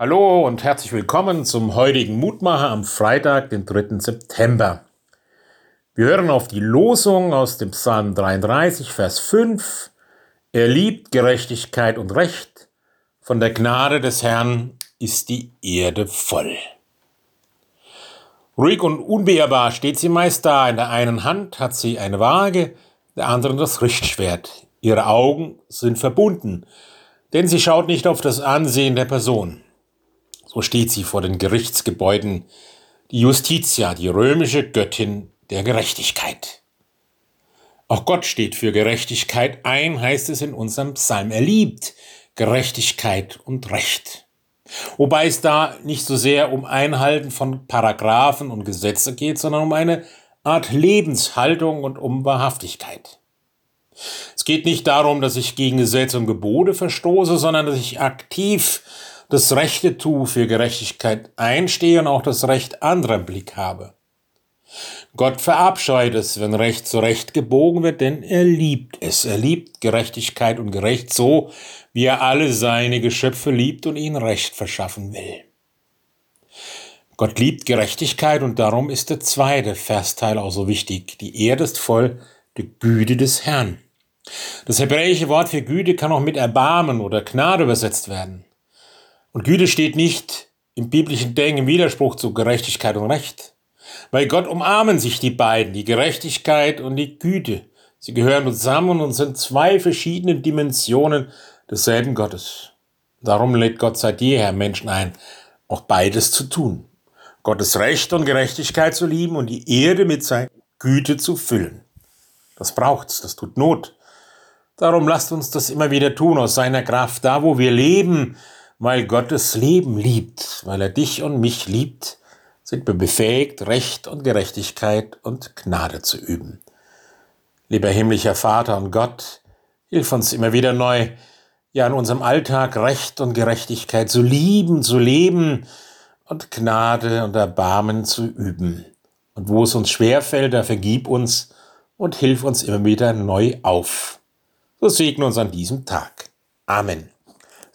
Hallo und herzlich willkommen zum heutigen Mutmacher am Freitag, den 3. September. Wir hören auf die Losung aus dem Psalm 33, Vers 5. Er liebt Gerechtigkeit und Recht. Von der Gnade des Herrn ist die Erde voll. Ruhig und unbeirrbar steht sie meist da. In der einen Hand hat sie eine Waage, der anderen das Richtschwert. Ihre Augen sind verbunden, denn sie schaut nicht auf das Ansehen der Person. So steht sie vor den Gerichtsgebäuden, die Justitia, die römische Göttin der Gerechtigkeit. Auch Gott steht für Gerechtigkeit ein, heißt es in unserem Psalm. Er liebt Gerechtigkeit und Recht. Wobei es da nicht so sehr um Einhalten von Paragraphen und Gesetze geht, sondern um eine Art Lebenshaltung und um Wahrhaftigkeit. Es geht nicht darum, dass ich gegen Gesetze und Gebote verstoße, sondern dass ich aktiv das Rechte tue, für Gerechtigkeit einstehe und auch das Recht anderer im Blick habe. Gott verabscheut es, wenn Recht zu Recht gebogen wird, denn er liebt es. Er liebt Gerechtigkeit und Gerecht so, wie er alle seine Geschöpfe liebt und ihnen Recht verschaffen will. Gott liebt Gerechtigkeit und darum ist der zweite Versteil auch so wichtig. Die Erde ist voll der Güte des Herrn. Das hebräische Wort für Güte kann auch mit Erbarmen oder Gnade übersetzt werden. Und Güte steht nicht im biblischen Denken im Widerspruch zu Gerechtigkeit und Recht. Bei Gott umarmen sich die beiden, die Gerechtigkeit und die Güte. Sie gehören zusammen und sind zwei verschiedene Dimensionen desselben Gottes. Darum lädt Gott seit jeher Menschen ein, auch beides zu tun. Gottes Recht und Gerechtigkeit zu lieben und die Erde mit seiner Güte zu füllen. Das braucht's, das tut Not. Darum lasst uns das immer wieder tun aus seiner Kraft, da wo wir leben, weil Gottes Leben liebt, weil er dich und mich liebt, sind wir befähigt, Recht und Gerechtigkeit und Gnade zu üben. Lieber himmlischer Vater und Gott, hilf uns immer wieder neu, ja in unserem Alltag Recht und Gerechtigkeit zu lieben, zu leben und Gnade und Erbarmen zu üben. Und wo es uns schwerfällt, da vergib uns und hilf uns immer wieder neu auf. So segne uns an diesem Tag. Amen.